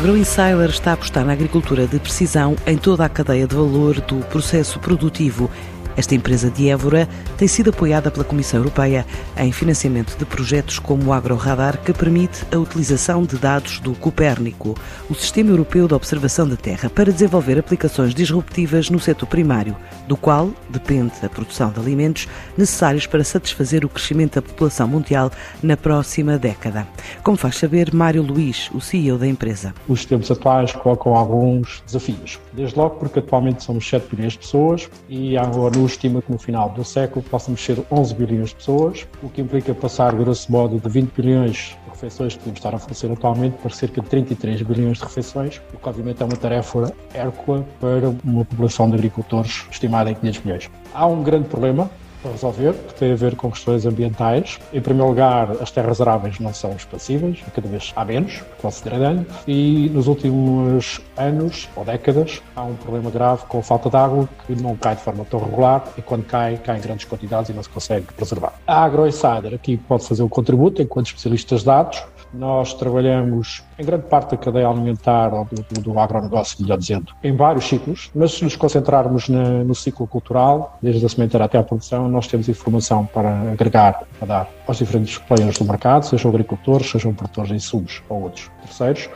AgroInsider está a apostar na agricultura de precisão em toda a cadeia de valor do processo produtivo esta empresa de Évora tem sido apoiada pela Comissão Europeia em financiamento de projetos como o AgroRadar, que permite a utilização de dados do Copérnico, o Sistema Europeu de Observação da Terra, para desenvolver aplicações disruptivas no setor primário, do qual depende a produção de alimentos necessários para satisfazer o crescimento da população mundial na próxima década. Como faz saber Mário Luís, o CEO da empresa. Os tempos atuais colocam alguns desafios. Desde logo porque atualmente somos 7 milhões de pessoas e agora estima que no final do século possamos ser 11 bilhões de pessoas, o que implica passar, grosso modo, de 20 bilhões de refeições que podemos estar a fornecer atualmente para cerca de 33 bilhões de refeições, o que obviamente é uma tarefa hércula para uma população de agricultores estimada em 500 milhões. Há um grande problema para resolver, que tem a ver com questões ambientais. Em primeiro lugar, as terras aráveis não são expansíveis, cada vez há menos, considerando, e nos últimos anos ou décadas há um problema grave com a falta de água que não cai de forma tão regular e quando cai, cai em grandes quantidades e não se consegue preservar. A AgroInsider aqui pode fazer o contributo enquanto especialistas de dados, nós trabalhamos em grande parte da cadeia alimentar ou do, do, agronegócio, melhor dizendo, em vários ciclos, mas se nos concentrarmos na, no ciclo cultural, desde a sementeira até a produção, nós temos informação para agregar, para dar aos diferentes players do mercado, sejam agricultores, sejam produtores de insumos ou outros terceiros.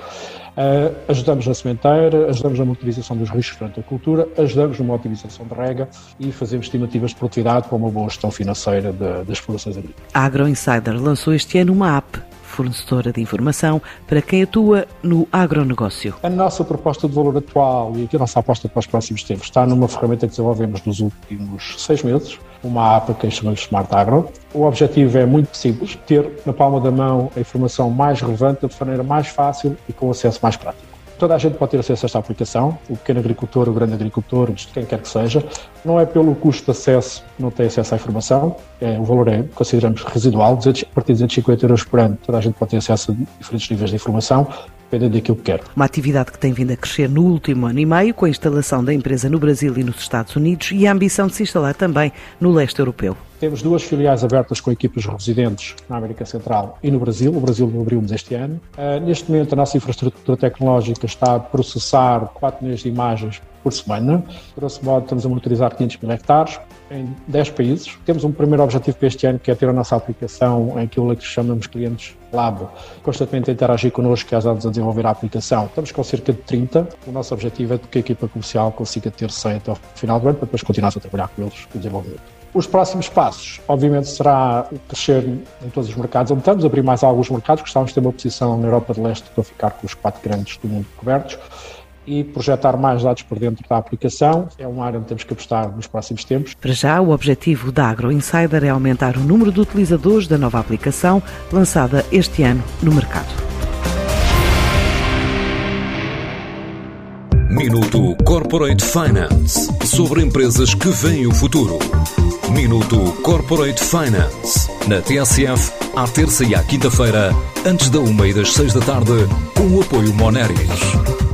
Uh, ajudamos na sementeira, ajudamos na monitorização dos riscos durante a cultura, ajudamos numa otimização de rega e fazemos estimativas de produtividade para uma boa gestão financeira das explorações agrícolas. A AgroInsider lançou este ano uma app fornecedora de informação para quem atua no agronegócio. A nossa proposta de valor atual e a nossa aposta para os próximos tempos está numa ferramenta que desenvolvemos nos últimos seis meses, uma app que chamamos Smart Agro. O objetivo é muito simples, ter na palma da mão a informação mais relevante de maneira mais fácil e com acesso mais prático. Toda a gente pode ter acesso a esta aplicação, o pequeno agricultor, o grande agricultor, quem quer que seja. Não é pelo custo de acesso que não tem acesso à informação, é, o valor é, consideramos, residual, a partir de 250 euros por ano, toda a gente pode ter acesso a diferentes níveis de informação, dependendo daquilo que quer. Uma atividade que tem vindo a crescer no último ano e meio, com a instalação da empresa no Brasil e nos Estados Unidos e a ambição de se instalar também no leste europeu. Temos duas filiais abertas com equipas residentes na América Central e no Brasil. O Brasil abrimos este ano. Uh, neste momento, a nossa infraestrutura tecnológica está a processar 4 milhões de imagens por semana. Grosso modo, estamos a monitorizar 500 mil hectares em 10 países. Temos um primeiro objetivo para este ano, que é ter a nossa aplicação em aquilo que chamamos clientes Lab, constantemente a interagir connosco e ajudar-nos a desenvolver a aplicação. Estamos com cerca de 30. O nosso objetivo é que a equipa comercial consiga ter 100 até o final do ano, para depois continuar a trabalhar com eles no desenvolvimento. Os próximos passos, obviamente, será crescer em todos os mercados onde estamos, abrir mais alguns mercados. Gostávamos de ter uma posição na Europa de Leste para ficar com os quatro grandes do mundo cobertos e projetar mais dados por dentro da aplicação. É uma área onde temos que apostar nos próximos tempos. Para já, o objetivo da Agro Insider é aumentar o número de utilizadores da nova aplicação lançada este ano no mercado. Minuto Corporate Finance sobre empresas que veem o futuro. Minuto Corporate Finance. Na TSF, à terça e à quinta-feira, antes da uma e das seis da tarde, com o apoio Moneris.